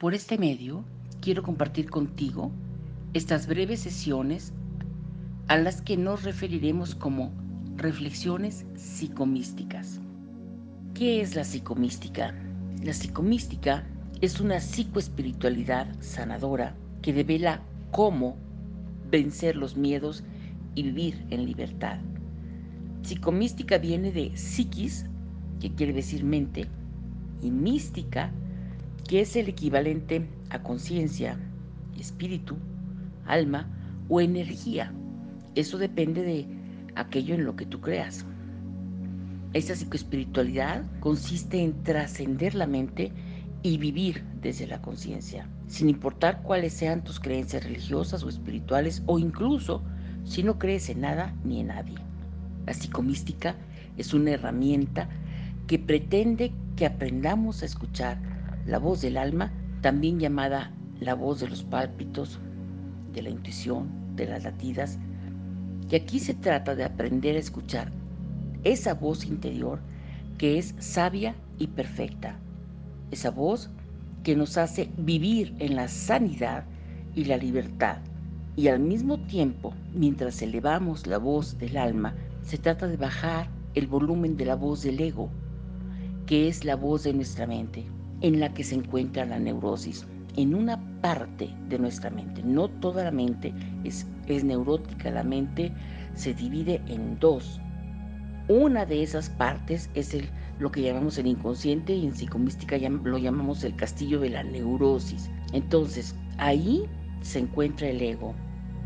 Por este medio, quiero compartir contigo estas breves sesiones a las que nos referiremos como reflexiones psicomísticas. ¿Qué es la psicomística? La psicomística es una psicoespiritualidad sanadora que devela cómo vencer los miedos y vivir en libertad. Psicomística viene de psiquis, que quiere decir mente, y mística, que es el equivalente a conciencia, espíritu, alma o energía. Eso depende de aquello en lo que tú creas. Esa psicoespiritualidad consiste en trascender la mente y vivir desde la conciencia, sin importar cuáles sean tus creencias religiosas o espirituales o incluso si no crees en nada ni en nadie. La psicomística es una herramienta que pretende que aprendamos a escuchar la voz del alma, también llamada la voz de los pálpitos, de la intuición, de las latidas. Y aquí se trata de aprender a escuchar esa voz interior que es sabia y perfecta, esa voz que nos hace vivir en la sanidad y la libertad. Y al mismo tiempo, mientras elevamos la voz del alma, se trata de bajar el volumen de la voz del ego, que es la voz de nuestra mente, en la que se encuentra la neurosis, en una parte de nuestra mente. No toda la mente es, es neurótica, la mente se divide en dos, una de esas partes es lo que llamamos el inconsciente y en psicomística lo llamamos el castillo de la neurosis. Entonces, ahí se encuentra el ego.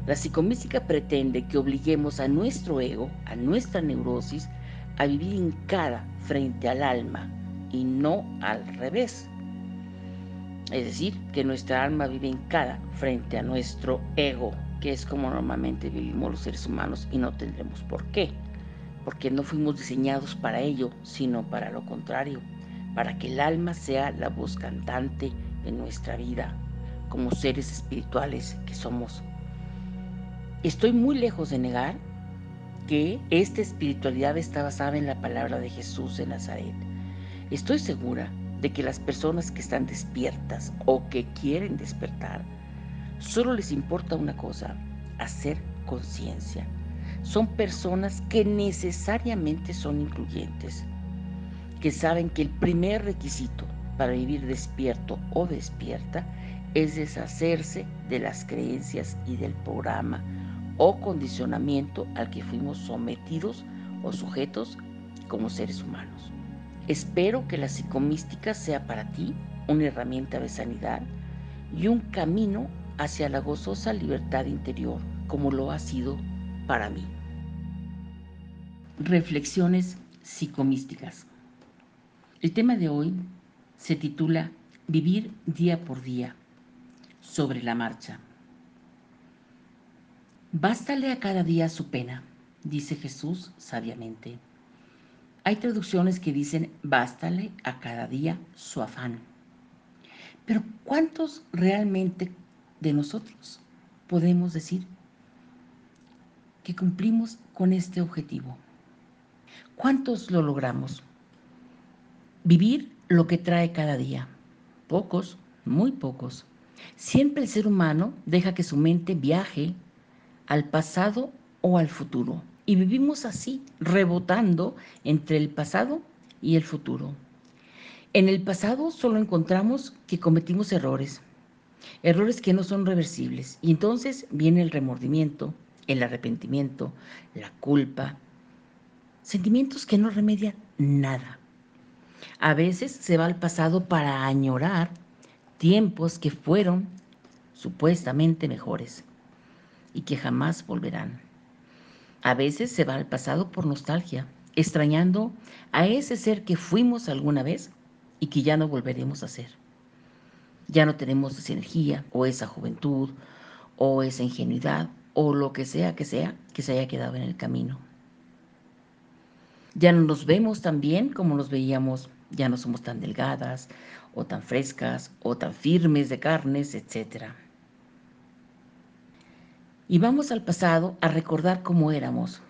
La psicomística pretende que obliguemos a nuestro ego, a nuestra neurosis, a vivir hincada frente al alma y no al revés. Es decir, que nuestra alma vive hincada frente a nuestro ego, que es como normalmente vivimos los seres humanos y no tendremos por qué porque no fuimos diseñados para ello, sino para lo contrario, para que el alma sea la voz cantante en nuestra vida, como seres espirituales que somos. Estoy muy lejos de negar que esta espiritualidad está basada en la palabra de Jesús de Nazaret. Estoy segura de que las personas que están despiertas o que quieren despertar, solo les importa una cosa, hacer conciencia son personas que necesariamente son incluyentes, que saben que el primer requisito para vivir despierto o despierta es deshacerse de las creencias y del programa o condicionamiento al que fuimos sometidos o sujetos como seres humanos. Espero que la psicomística sea para ti una herramienta de sanidad y un camino hacia la gozosa libertad interior como lo ha sido para mí. Reflexiones psicomísticas. El tema de hoy se titula Vivir día por día, sobre la marcha. Bástale a cada día su pena, dice Jesús sabiamente. Hay traducciones que dicen bástale a cada día su afán. Pero ¿cuántos realmente de nosotros podemos decir que cumplimos con este objetivo? ¿Cuántos lo logramos? Vivir lo que trae cada día. Pocos, muy pocos. Siempre el ser humano deja que su mente viaje al pasado o al futuro. Y vivimos así, rebotando entre el pasado y el futuro. En el pasado solo encontramos que cometimos errores, errores que no son reversibles. Y entonces viene el remordimiento, el arrepentimiento, la culpa, sentimientos que no remedian nada. A veces se va al pasado para añorar tiempos que fueron supuestamente mejores y que jamás volverán. A veces se va al pasado por nostalgia, extrañando a ese ser que fuimos alguna vez y que ya no volveremos a ser. Ya no tenemos esa energía o esa juventud o esa ingenuidad o lo que sea que sea que se haya quedado en el camino. Ya no nos vemos tan bien como nos veíamos, ya no somos tan delgadas o tan frescas o tan firmes de carnes, etc. Y vamos al pasado a recordar cómo éramos.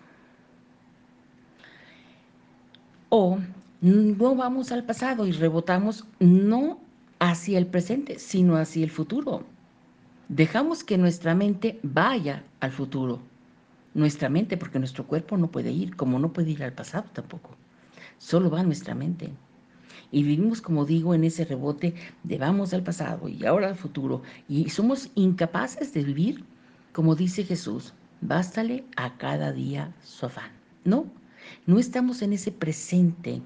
O no vamos al pasado y rebotamos no hacia el presente, sino hacia el futuro. Dejamos que nuestra mente vaya al futuro. Nuestra mente, porque nuestro cuerpo no puede ir, como no puede ir al pasado tampoco. Solo va nuestra mente. Y vivimos, como digo, en ese rebote de vamos al pasado y ahora al futuro. Y somos incapaces de vivir, como dice Jesús, bástale a cada día su afán. No, no estamos en ese presente.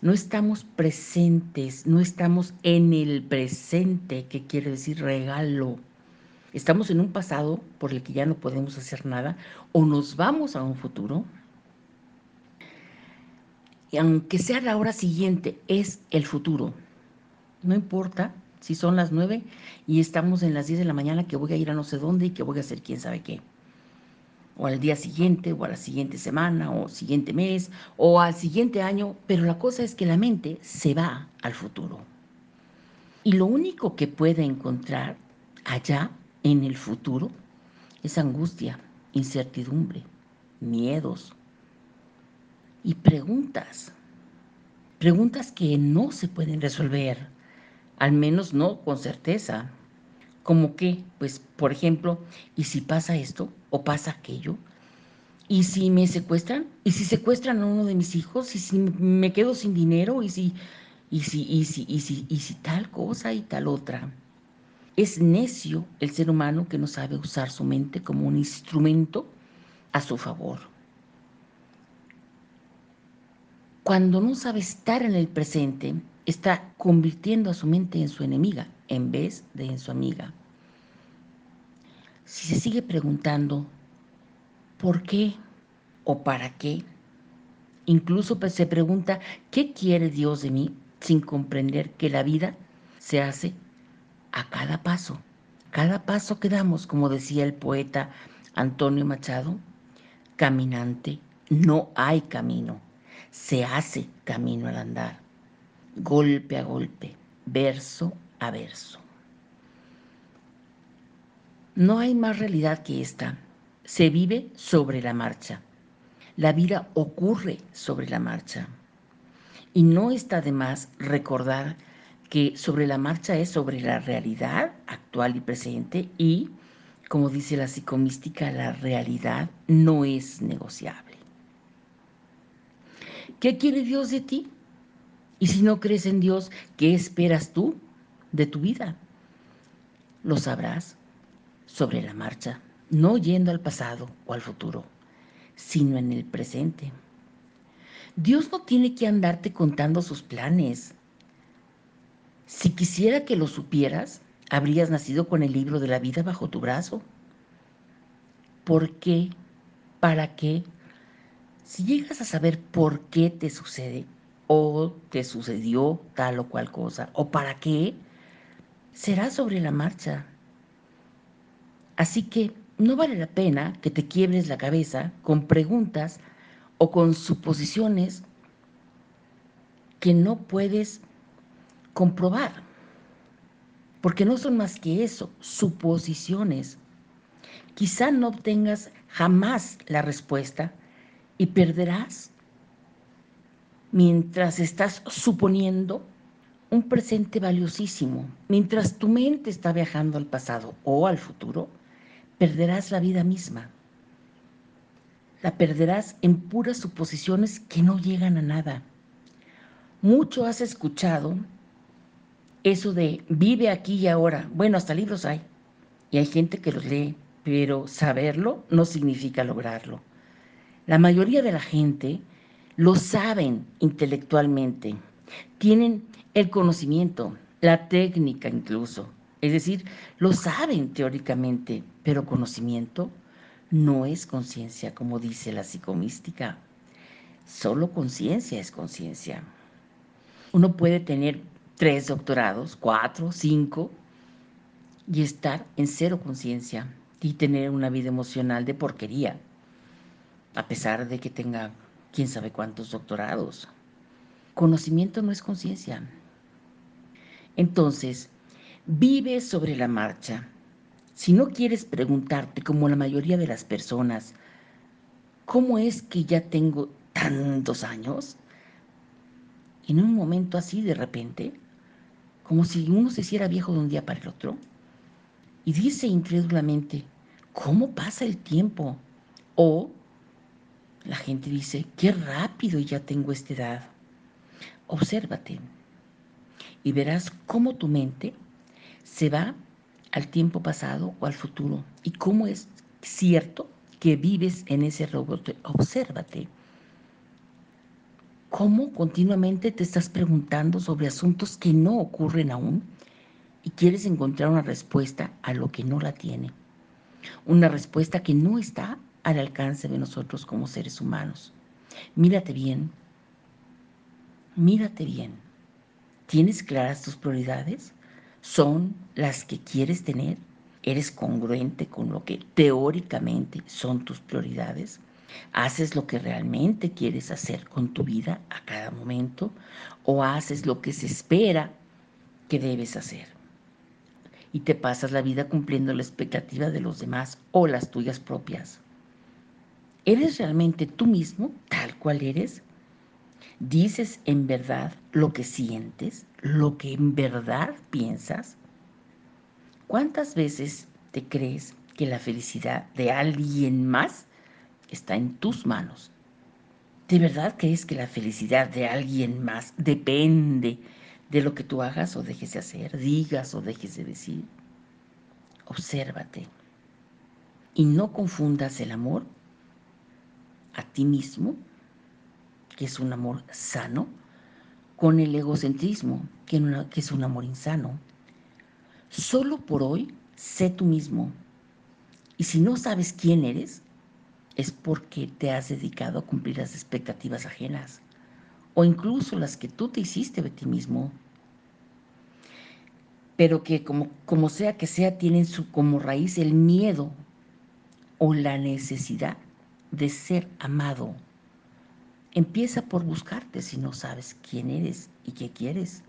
No estamos presentes, no estamos en el presente, que quiere decir regalo. Estamos en un pasado por el que ya no podemos hacer nada o nos vamos a un futuro. Y aunque sea la hora siguiente, es el futuro. No importa si son las nueve y estamos en las 10 de la mañana que voy a ir a no sé dónde y que voy a hacer quién sabe qué o al día siguiente, o a la siguiente semana, o siguiente mes, o al siguiente año, pero la cosa es que la mente se va al futuro. Y lo único que puede encontrar allá en el futuro es angustia, incertidumbre, miedos y preguntas. Preguntas que no se pueden resolver, al menos no con certeza. Como que, pues, por ejemplo, ¿y si pasa esto o pasa aquello? ¿Y si me secuestran? ¿Y si secuestran a uno de mis hijos? ¿Y si me quedo sin dinero? ¿Y si, y si, y si, y si, y si tal cosa y tal otra? Es necio el ser humano que no sabe usar su mente como un instrumento a su favor. Cuando no sabe estar en el presente, está convirtiendo a su mente en su enemiga en vez de en su amiga. Si se sigue preguntando por qué o para qué, incluso pues, se pregunta qué quiere Dios de mí sin comprender que la vida se hace a cada paso. Cada paso que damos, como decía el poeta Antonio Machado, caminante, no hay camino, se hace camino al andar, golpe a golpe, verso a verso. No hay más realidad que esta. Se vive sobre la marcha. La vida ocurre sobre la marcha. Y no está de más recordar que sobre la marcha es sobre la realidad actual y presente y, como dice la psicomística, la realidad no es negociable. ¿Qué quiere Dios de ti? Y si no crees en Dios, ¿qué esperas tú de tu vida. Lo sabrás sobre la marcha, no yendo al pasado o al futuro, sino en el presente. Dios no tiene que andarte contando sus planes. Si quisiera que lo supieras, habrías nacido con el libro de la vida bajo tu brazo. ¿Por qué? ¿Para qué? Si llegas a saber por qué te sucede o te sucedió tal o cual cosa, o para qué, será sobre la marcha. Así que no vale la pena que te quiebres la cabeza con preguntas o con suposiciones que no puedes comprobar, porque no son más que eso, suposiciones. Quizá no obtengas jamás la respuesta y perderás mientras estás suponiendo un presente valiosísimo. Mientras tu mente está viajando al pasado o al futuro, perderás la vida misma. La perderás en puras suposiciones que no llegan a nada. Mucho has escuchado eso de vive aquí y ahora. Bueno, hasta libros hay. Y hay gente que los lee, pero saberlo no significa lograrlo. La mayoría de la gente lo saben intelectualmente, tienen el conocimiento, la técnica incluso. Es decir, lo saben teóricamente, pero conocimiento no es conciencia, como dice la psicomística. Solo conciencia es conciencia. Uno puede tener tres doctorados, cuatro, cinco, y estar en cero conciencia y tener una vida emocional de porquería, a pesar de que tenga quién sabe cuántos doctorados. Conocimiento no es conciencia. Entonces, vive sobre la marcha. Si no quieres preguntarte, como la mayoría de las personas, ¿cómo es que ya tengo tantos años? En un momento así de repente, como si uno se hiciera viejo de un día para el otro. Y dice incrédulamente, ¿cómo pasa el tiempo? O la gente dice, qué rápido ya tengo esta edad. Obsérvate y verás cómo tu mente se va al tiempo pasado o al futuro y cómo es cierto que vives en ese robot. Obsérvate. ¿Cómo continuamente te estás preguntando sobre asuntos que no ocurren aún y quieres encontrar una respuesta a lo que no la tiene? Una respuesta que no está al alcance de nosotros como seres humanos. Mírate bien, mírate bien. ¿Tienes claras tus prioridades? ¿Son las que quieres tener? ¿Eres congruente con lo que teóricamente son tus prioridades? ¿Haces lo que realmente quieres hacer con tu vida a cada momento? ¿O haces lo que se espera que debes hacer? Y te pasas la vida cumpliendo la expectativa de los demás o las tuyas propias. ¿Eres realmente tú mismo, tal cual eres? ¿Dices en verdad lo que sientes, lo que en verdad piensas? ¿Cuántas veces te crees que la felicidad de alguien más está en tus manos? ¿De verdad crees que la felicidad de alguien más depende de lo que tú hagas o dejes de hacer, digas o dejes de decir? Obsérvate y no confundas el amor a ti mismo, que es un amor sano, con el egocentrismo, que, es un amor insano. Solo por hoy sé tú mismo. Y si no sabes quién eres, es porque te has dedicado a cumplir las expectativas ajenas o incluso las que tú te hiciste de ti mismo. Pero que como, como sea que sea, tienen su, como raíz el miedo o la necesidad de ser amado. Empieza por buscarte si no sabes quién eres y qué quieres.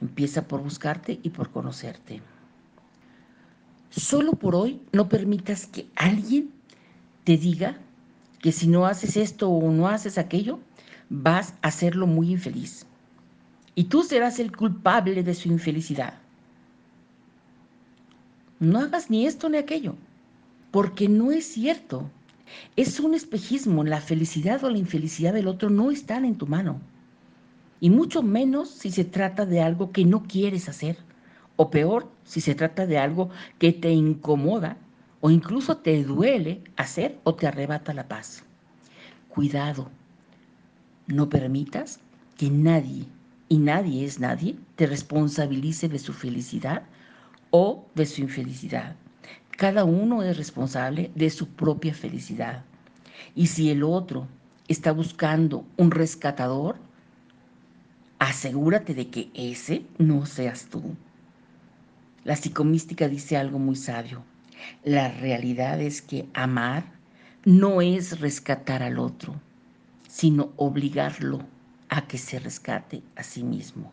Empieza por buscarte y por conocerte. Solo por hoy no permitas que alguien te diga que si no haces esto o no haces aquello, vas a hacerlo muy infeliz. Y tú serás el culpable de su infelicidad. No hagas ni esto ni aquello, porque no es cierto. Es un espejismo. La felicidad o la infelicidad del otro no están en tu mano. Y mucho menos si se trata de algo que no quieres hacer. O peor, si se trata de algo que te incomoda o incluso te duele hacer o te arrebata la paz. Cuidado. No permitas que nadie, y nadie es nadie, te responsabilice de su felicidad o de su infelicidad. Cada uno es responsable de su propia felicidad. Y si el otro está buscando un rescatador, asegúrate de que ese no seas tú. La psicomística dice algo muy sabio. La realidad es que amar no es rescatar al otro, sino obligarlo a que se rescate a sí mismo.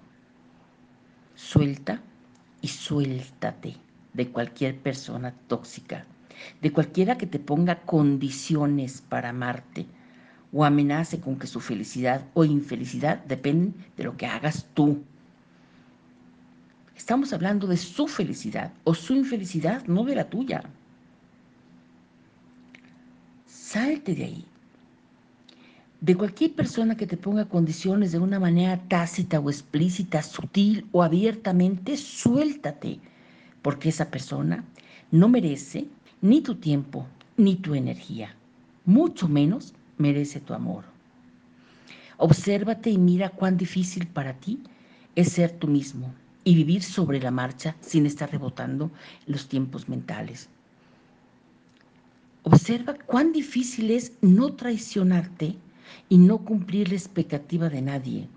Suelta y suéltate de cualquier persona tóxica, de cualquiera que te ponga condiciones para amarte o amenace con que su felicidad o infelicidad dependen de lo que hagas tú. Estamos hablando de su felicidad o su infelicidad, no de la tuya. Salte de ahí. De cualquier persona que te ponga condiciones de una manera tácita o explícita, sutil o abiertamente, suéltate porque esa persona no merece ni tu tiempo ni tu energía, mucho menos merece tu amor. Obsérvate y mira cuán difícil para ti es ser tú mismo y vivir sobre la marcha sin estar rebotando los tiempos mentales. Observa cuán difícil es no traicionarte y no cumplir la expectativa de nadie,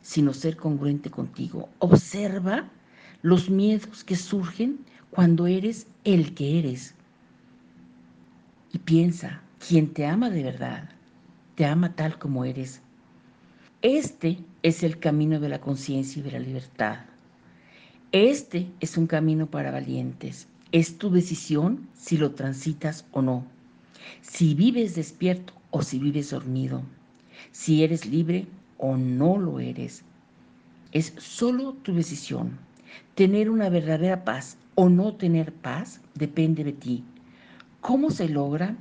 sino ser congruente contigo. Observa los miedos que surgen cuando eres el que eres. Y piensa, quien te ama de verdad, te ama tal como eres. Este es el camino de la conciencia y de la libertad. Este es un camino para valientes. Es tu decisión si lo transitas o no. Si vives despierto o si vives dormido. Si eres libre o no lo eres. Es solo tu decisión Tener una verdadera paz o no tener paz depende de ti. ¿Cómo se logra?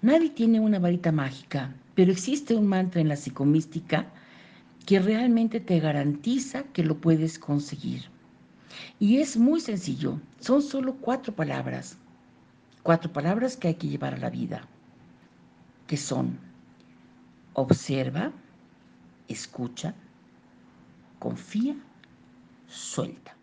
Nadie tiene una varita mágica, pero existe un mantra en la psicomística que realmente te garantiza que lo puedes conseguir. Y es muy sencillo, son solo cuatro palabras, cuatro palabras que hay que llevar a la vida, que son observa, escucha, confía, suelta.